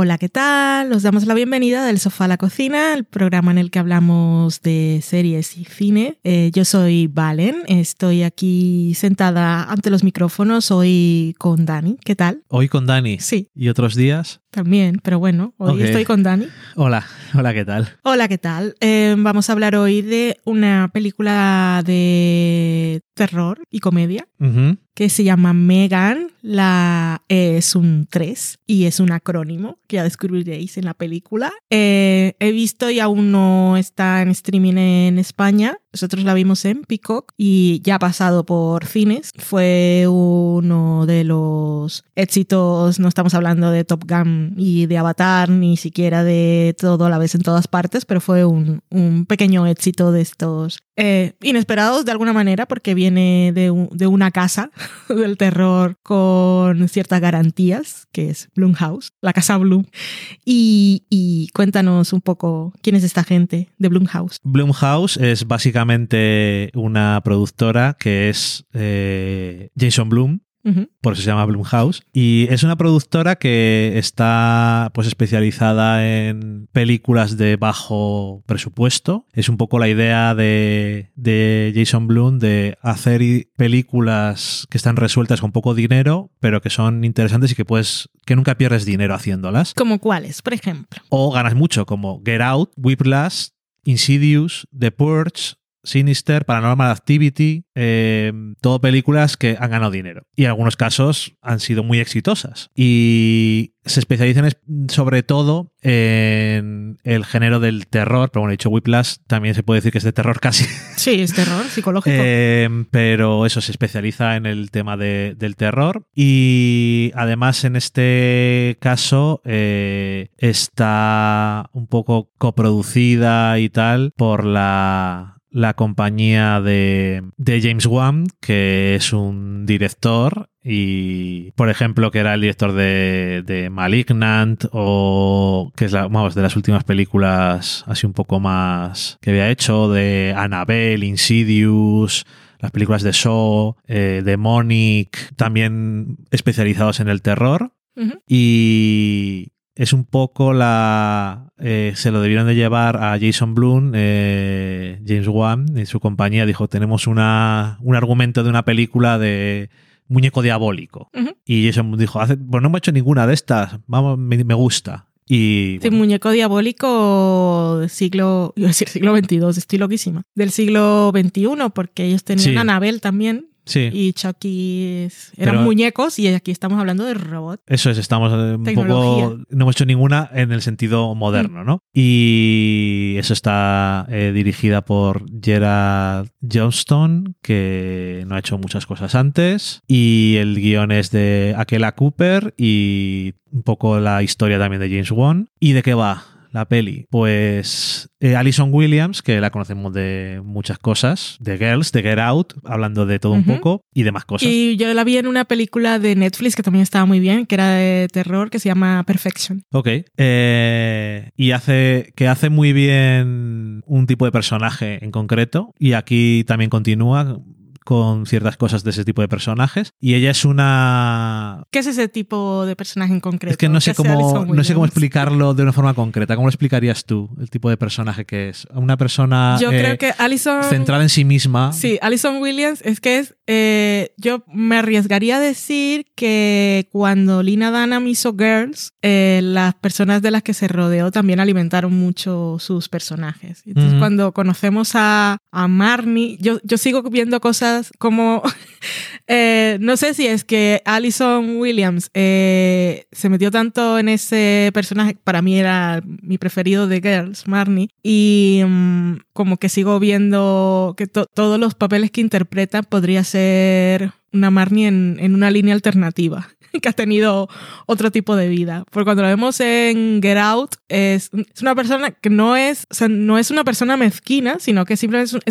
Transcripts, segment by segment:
Hola, ¿qué tal? Os damos la bienvenida del sofá a la cocina, el programa en el que hablamos de series y cine. Eh, yo soy Valen, estoy aquí sentada ante los micrófonos hoy con Dani. ¿Qué tal? Hoy con Dani. Sí. ¿Y otros días? También, pero bueno, hoy estoy con Dani. Hola, hola, ¿qué tal? Hola, ¿qué tal? Eh, vamos a hablar hoy de una película de terror y comedia que se llama Megan. La E es un 3 y es un acrónimo que ya descubriréis en la película. Eh, he visto y aún no está en streaming en España. Nosotros la vimos en Peacock y ya ha pasado por cines. Fue uno de los éxitos, no estamos hablando de Top Gun y de Avatar, ni siquiera de todo a la vez en todas partes, pero fue un, pequeño éxito de estos eh, inesperados de alguna manera porque viene de, de una casa del terror con ciertas garantías, que es Blumhouse, la casa Bloom. Y, cuéntanos un poco quién es esta gente de Blumhouse. Blumhouse es básicamente una productora que es eh, Jason Por eso se llama Blumhouse, y es una productora que está pues especializada en películas de bajo presupuesto. Es un poco la idea de, de Jason Blum de hacer películas que están resueltas con poco dinero, pero que son interesantes y que puedes que nunca pierdes dinero haciéndolas. ¿Como cuáles, por ejemplo? O ganas mucho, como Get Out, Whiplash, Insidious, The Purge, Sinister, Paranormal Activity, eh, todo películas que han ganado dinero. Y en algunos casos han sido muy exitosas. Y se especializan es- sobre todo en el género del terror, pero bueno, he dicho Whiplash, también se puede decir que es de terror casi. Sí, es terror psicológico. Eh, pero eso se especializa en el tema de- del terror y además en este caso eh, está un poco coproducida y tal por la la compañía de, de James Wan, que es un director y, por ejemplo, que era el director de, de Malignant o que es la, vamos, de las últimas películas así un poco más que había hecho, de Annabelle, Insidious, las películas de Saw, eh, Demonic, también especializados en el terror. Y es un poco la eh, se lo debieron de llevar a Jason Blum eh, James Wan y su compañía. Dijo tenemos una, un argumento de una película de muñeco diabólico y Jason dijo "Hace- pues no hemos hecho ninguna de estas vamos me, me gusta y bueno, muñeco diabólico del siglo, iba a decir siglo XXII, estoy loquísima. Del siglo XXI, porque ellos tenían Sí. a Anabel también sí y Chucky es- eran Pero- muñecos y aquí estamos hablando de robot. Eso es, estamos eh, un Tecnología. poco. No hemos hecho ninguna en el sentido moderno, ¿no? Y eso está eh, dirigida por Gerard Johnston, que no ha hecho muchas cosas antes. Y el guion es de Akela Cooper y un poco la historia también de James Wan. ¿Y de qué va? La peli, pues eh, Alison Williams, que la conocemos de muchas cosas, de Girls, de Get Out, hablando de todo un poco y demás cosas. Y yo la vi en una película de Netflix que también estaba muy bien, que era de terror, que se llama Perfection. Ok. Eh, y hace que hace muy bien un tipo de personaje en concreto. Y aquí también continúa con ciertas cosas de ese tipo de personajes. Y ella es una. ¿Qué es ese tipo de personaje en concreto? Es que no sé ¿Qué hace cómo, no sé cómo explicarlo de una forma concreta. ¿Cómo lo explicarías tú, el tipo de personaje que es? Una persona Yo eh, creo que Alison... centrada en sí misma. Sí, Alison Williams es que es. eh, yo me arriesgaría a decir que cuando Lina Dunham hizo Girls, eh, las personas de las que se rodeó también alimentaron mucho sus personajes. Entonces, Ujú. cuando conocemos a, a Marnie, yo, yo sigo viendo cosas como. eh, no sé si es que Alison Williams eh, se metió tanto en ese personaje, para mí era mi preferido de Girls, Marnie, y mm, como que sigo viendo que to- todos los papeles que interpreta podría ser una Marnie en, una línea alternativa que ha tenido otro tipo de vida. Porque cuando lo vemos en Get Out, es, es una persona que no es, no es una persona mezquina, sino que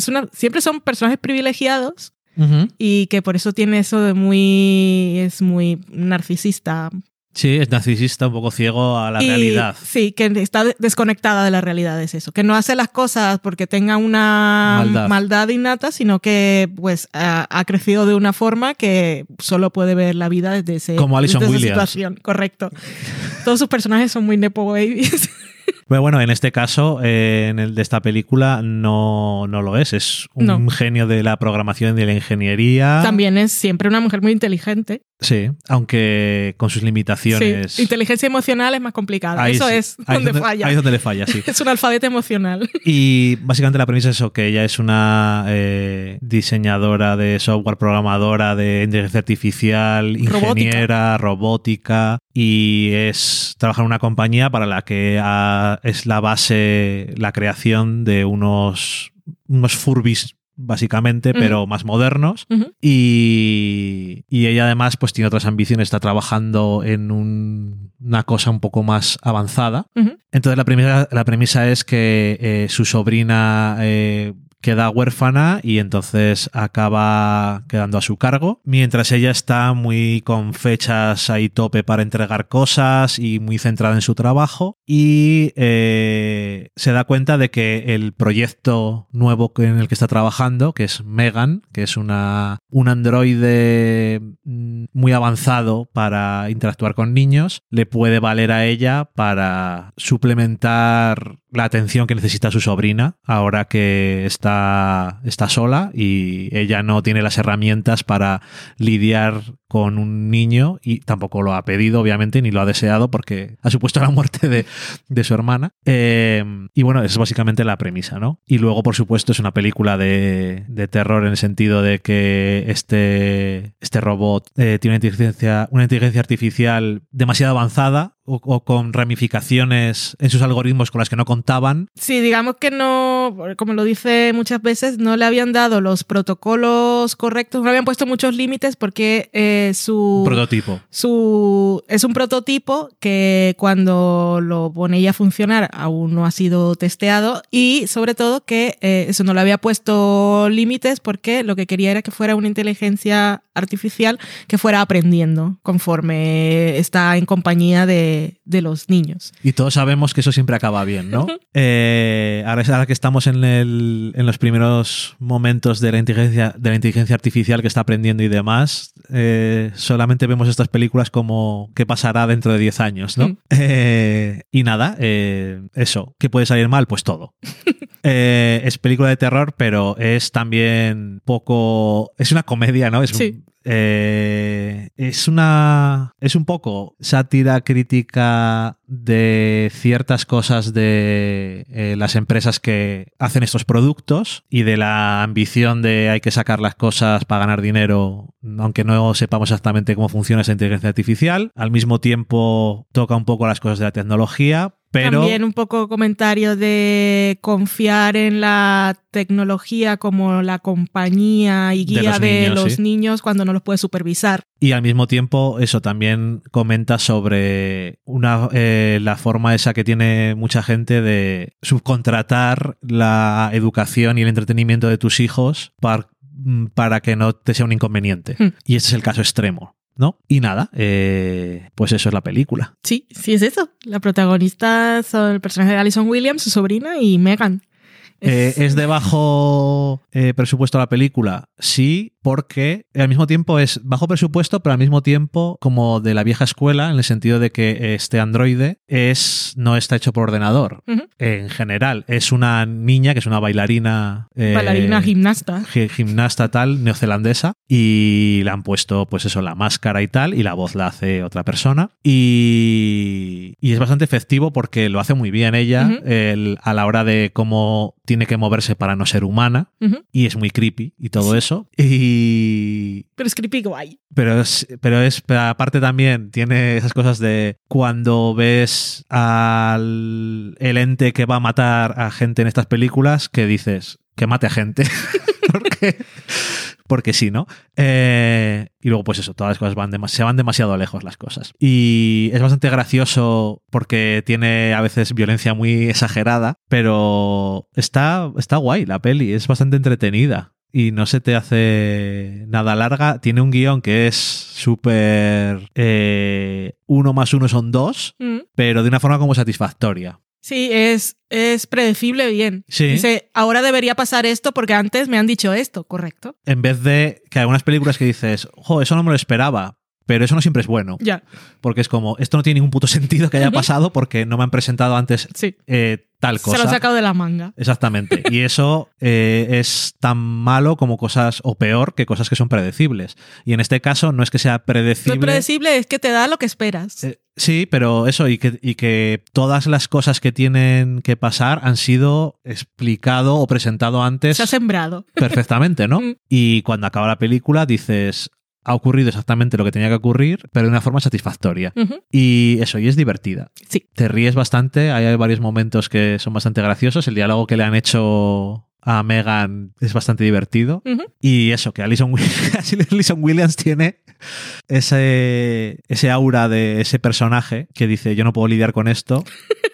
una, siempre son personajes privilegiados Ujú. y que por eso tiene eso de muy, es muy narcisista. Sí, es narcisista, un poco ciego a la Y realidad. Sí, que está de- desconectada de la realidad, es eso. Que no hace las cosas porque tenga una Maldad. innata, sino que pues ha, ha crecido de una forma que solo puede ver la vida desde, ese, Como Alison desde esa Williams. situación. Correcto. Todos sus personajes son muy Nepo Babies. Pero bueno, en este caso, eh, en el de esta película, no, no lo es. Es un No. genio de la programación y de la ingeniería. También es siempre una mujer muy inteligente. Sí, aunque con sus limitaciones. Sí, inteligencia emocional es más complicada. Ahí Eso sí, es ahí donde falla. Ahí es donde le falla, sí. Es un alfabeto emocional. Y básicamente la premisa es eso, que ella es una eh, diseñadora de software, programadora de inteligencia artificial, ingeniera, robótica, y es trabaja en una compañía para la que es la base, la creación de unos, unos furbis básicamente, pero más modernos. Y, y ella además pues tiene otras ambiciones, está trabajando en un- una cosa un poco más avanzada. Entonces la premisa, la premisa es que eh, su sobrina eh, queda huérfana y entonces acaba quedando a su cargo, mientras ella está muy con fechas ahí tope para entregar cosas y muy centrada en su trabajo y eh, se da cuenta de que el proyecto nuevo en el que está trabajando, que es Megan, que es una, un androide mm, muy avanzado para interactuar con niños, le puede valer a ella para suplementar la atención que necesita su sobrina ahora que está, está sola y ella no tiene las herramientas para lidiar con un niño y tampoco lo ha pedido, obviamente, ni lo ha deseado porque ha supuesto la muerte de, de su hermana. Eh, y bueno, esa es básicamente la premisa, ¿no? Y luego, por supuesto, es una película de, de terror en el sentido de que este, este robot eh, tiene una inteligencia, una inteligencia artificial demasiado avanzada o, o con ramificaciones en sus algoritmos con las que no contaban. Sí, digamos que no, como lo dice muchas veces, no le habían dado los protocolos correctos, no le habían puesto muchos límites porque eh, su, Prototipo. su es un prototipo que cuando lo pone ella a funcionar aún no ha sido testeado y sobre todo que eh, eso no le había puesto límites porque lo que quería era que fuera una inteligencia artificial que fuera aprendiendo conforme está en compañía de, de los niños. Y todos sabemos que eso siempre acaba bien, ¿no? Eh, ahora, que estamos en, el- en los primeros momentos de la, inteligencia, de la inteligencia artificial que está aprendiendo y demás, eh, solamente vemos estas películas como qué pasará dentro de 10 años, ¿no? Mm. Eh, y nada, eso, ¿qué puede salir mal? Pues todo. Es película de terror, pero es también poco... Es una comedia, ¿no? Es un- Sí. Eh, es una. Es un poco sátira crítica de ciertas cosas de eh, las empresas que hacen estos productos y de la ambición de hay que sacar las cosas para ganar dinero, aunque no sepamos exactamente cómo funciona esa inteligencia artificial. Al mismo tiempo toca un poco las cosas de la tecnología, pero. También un poco comentario de confiar en la tecnología como la compañía y De guía los de niños, los sí. niños cuando no los puede supervisar. Y al mismo tiempo, eso también comenta sobre una, eh, la forma esa que tiene mucha gente de subcontratar la educación y el entretenimiento de tus hijos par- mm, para que no te sea un inconveniente. Hmm. Y este es el caso extremo. ¿No? Y nada, eh, pues eso es la película. Sí, sí es eso. La protagonista son el personaje de Alison Williams, su sobrina, y Megan. Eh, ¿Es de bajo eh, presupuesto la película? Sí, porque al mismo tiempo es bajo presupuesto, pero al mismo tiempo como de la vieja escuela, en el sentido de que este androide es, no está hecho por ordenador. En general, es una niña que es una bailarina. eh, Bailarina gimnasta. gi- gimnasta tal, neozelandesa, y le han puesto, pues eso, la máscara y tal, y la voz la hace otra persona. Y, y es bastante efectivo porque lo hace muy bien ella el- a la hora de cómo tiene que moverse para no ser humana, y es muy creepy y todo Sí. eso. Y, Pero es creepy guay. pero es, pero es, pero aparte también tiene esas cosas de cuando ves al el ente que va a matar a gente en estas películas, que dices que mate a gente. porque, porque sí, ¿no? Eh, y luego, pues eso, todas las cosas van se van demasiado lejos las cosas. Y es bastante gracioso porque tiene a veces violencia muy exagerada, pero está, está guay la peli, es bastante entretenida y no se te hace nada larga. Tiene un guion que es súper... eh, uno más uno son dos, Mm. pero de una forma como satisfactoria. Sí, es, es predecible bien. Sí. Dice, ahora debería pasar esto porque antes me han dicho esto, correcto. En vez de que algunas películas que dices, jo, eso no me lo esperaba, Pero eso no siempre es bueno. Ya, Porque es como, esto no tiene ningún puto sentido que haya pasado porque no me han presentado antes sí. eh, tal cosa. Se lo ha sacado de la manga. Exactamente. Y eso eh, es tan malo como cosas, o peor, que cosas que son predecibles. Y en este caso no es que sea predecible. es predecible, es que te da lo que esperas. Eh, sí, pero eso, y que, y que todas las cosas que tienen que pasar han sido explicado o presentado antes Se ha sembrado. perfectamente, ¿no? Mm. Y cuando acaba la película dices, ha ocurrido exactamente lo que tenía que ocurrir, pero de una forma satisfactoria. Y eso, y es divertida. Sí. Te ríes bastante, hay varios momentos que son bastante graciosos, el diálogo que le han hecho a Megan es bastante divertido. Y eso, que Alison Williams, Alison Williams tiene ese, ese aura de ese personaje que dice, yo no puedo lidiar con esto,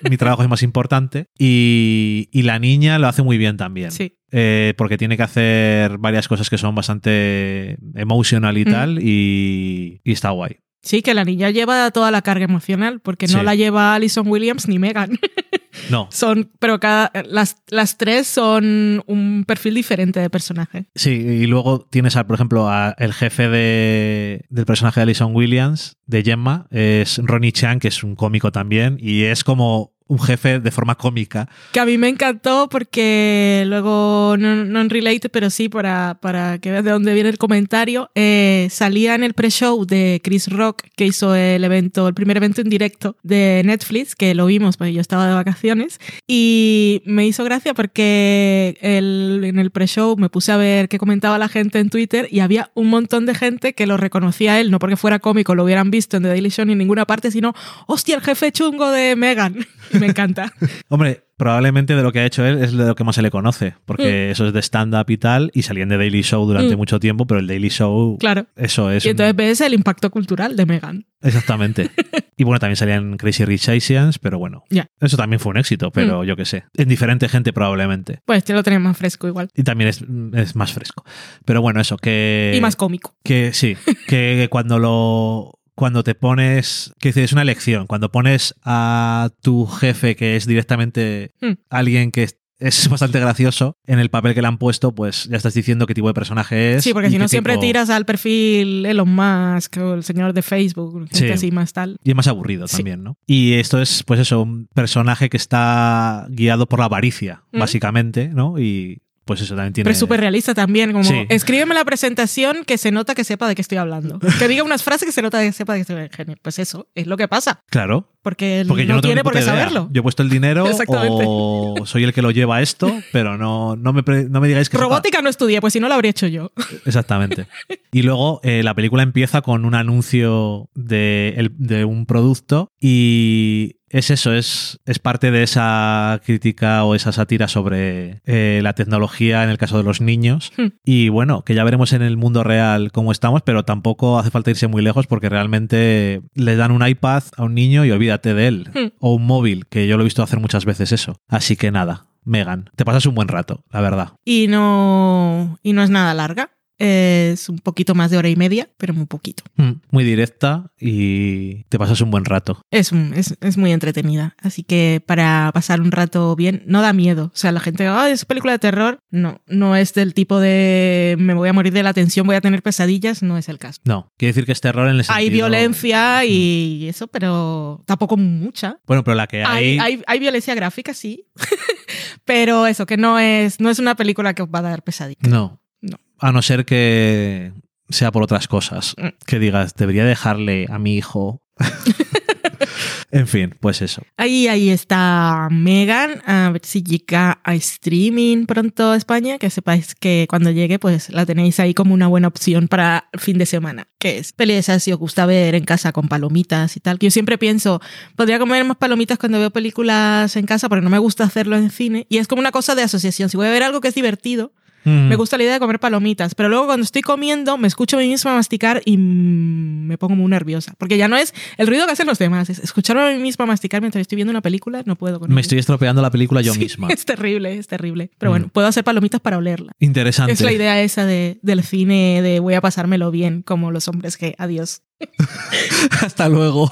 mi trabajo es más importante. Y, y la niña lo hace muy bien también. Sí. Eh, porque tiene que hacer varias cosas que son bastante emotional y Mm. tal, y, y está guay. Sí, que la niña lleva toda la carga emocional, porque no Sí. la lleva Alison Williams ni Megan. No, Son, pero cada, las, las tres son un perfil diferente de personaje. sí, y luego tienes, a, por ejemplo, a el jefe de, del personaje de Alison Williams, de Gemma, es Ronnie Chan, que es un cómico también, y es como un jefe de forma cómica. Que a mí me encantó porque luego, no, no en relate, pero sí para, para que veas de dónde viene el comentario, eh, salía en el pre-show de Chris Rock, que hizo el evento, el primer evento en directo de Netflix, que lo vimos porque yo estaba de vacaciones, y me hizo gracia porque el- en el pre-show me puse a ver qué comentaba la gente en Twitter y había un montón de gente que lo reconocía a él, no porque fuera cómico, lo hubieran visto en The Daily Show ni en ninguna parte, sino, hostia, el jefe chungo de Megan. Me encanta. Hombre, probablemente de lo que ha hecho él es de lo que más se le conoce, porque eso es de stand-up y tal, y salían de Daily Show durante Mm. mucho tiempo, pero el Daily Show, Claro. eso es... Y entonces ves el impacto cultural de Megan. Exactamente. y bueno, también salían Crazy Rich Asians, pero bueno, eso también fue un éxito, pero yo qué sé. En diferente gente probablemente. Pues te lo tenés más fresco igual. Y también es, es más fresco. Pero bueno, eso, que... y más cómico. Que sí, que cuando lo... Cuando te pones, que dices, es una elección, cuando pones a tu jefe que es directamente Hmm. alguien que es, bastante gracioso en el papel que le han puesto, pues ya estás diciendo qué tipo de personaje es. Sí, porque si no siempre tipo- tiras al perfil Elon Musk o el señor de Facebook, Sí. así más tal. Y es más aburrido Sí. también, ¿no? Y esto es, pues eso, un personaje que está guiado por la avaricia, Mm. básicamente, ¿no? Y pues eso también tiene... Pero es súper realista también, como Sí. escríbeme la presentación que se nota que sepa de qué estoy hablando. Que diga unas frases que se nota que sepa de qué estoy hablando. Pues eso, es lo que pasa. Claro, Porque, él porque yo no, tiene por qué saberlo. Yo he puesto el dinero o soy el que lo lleva esto, pero no, no, me, no me digáis que... sepa- Robótica no estudié, pues si no lo habría hecho yo. Exactamente. Y luego eh, la película empieza con un anuncio de, el- de un producto y es eso, es, es parte de esa crítica o esa sátira sobre eh, la tecnología en el caso de los niños. Hmm. Y bueno, que ya veremos en el mundo real cómo estamos, pero tampoco hace falta irse muy lejos porque realmente le dan un iPad a un niño y olvídate de él. Hmm. O un móvil, que yo lo he visto hacer muchas veces eso. Así que nada, Megan, te pasas un buen rato, la verdad. Y no, y no es nada larga. Es un poquito más de hora y media, pero muy poquito. Mm, Muy directa y te pasas un buen rato. Es, un- es, es muy entretenida. Así que para pasar un rato bien, no da miedo. O sea, la gente, ah, es película de terror. No, no es del tipo de me voy a morir de la tensión, voy a tener pesadillas. No es el caso. No, quiere decir que es terror en el sentido... Hay violencia y eso, pero tampoco mucha. Bueno, pero la que hay... Hay, hay, hay violencia gráfica, sí. pero eso, que no es, no es una película que os va a dar pesadillas. No. A no ser que sea por otras cosas. Mm. Que digas, debería dejarle a mi hijo... en fin, pues eso. Ahí, ahí está Megan, a ver si llega a streaming pronto a España, que sepáis que cuando llegue pues la tenéis ahí como una buena opción para fin de semana, que es peli de esas si os gusta ver en casa con palomitas y tal, que yo siempre pienso, podría comer más palomitas cuando veo películas en casa porque no me gusta hacerlo en cine y es como una cosa de asociación, si voy a ver algo que es divertido, Mm. me gusta la idea de comer palomitas, pero luego cuando estoy comiendo me escucho a mí misma masticar y mm, me pongo muy nerviosa. Porque ya no es el ruido que hacen los demás, es escucharme a mí misma masticar mientras estoy viendo una película, no puedo con Me estoy estropeando la película yo Sí, misma. Es terrible, es terrible. Pero Mm. bueno, puedo hacer palomitas para olerla. Interesante. Es la idea esa de, del cine de voy a pasármelo bien, como los hombres que adiós. Hasta luego.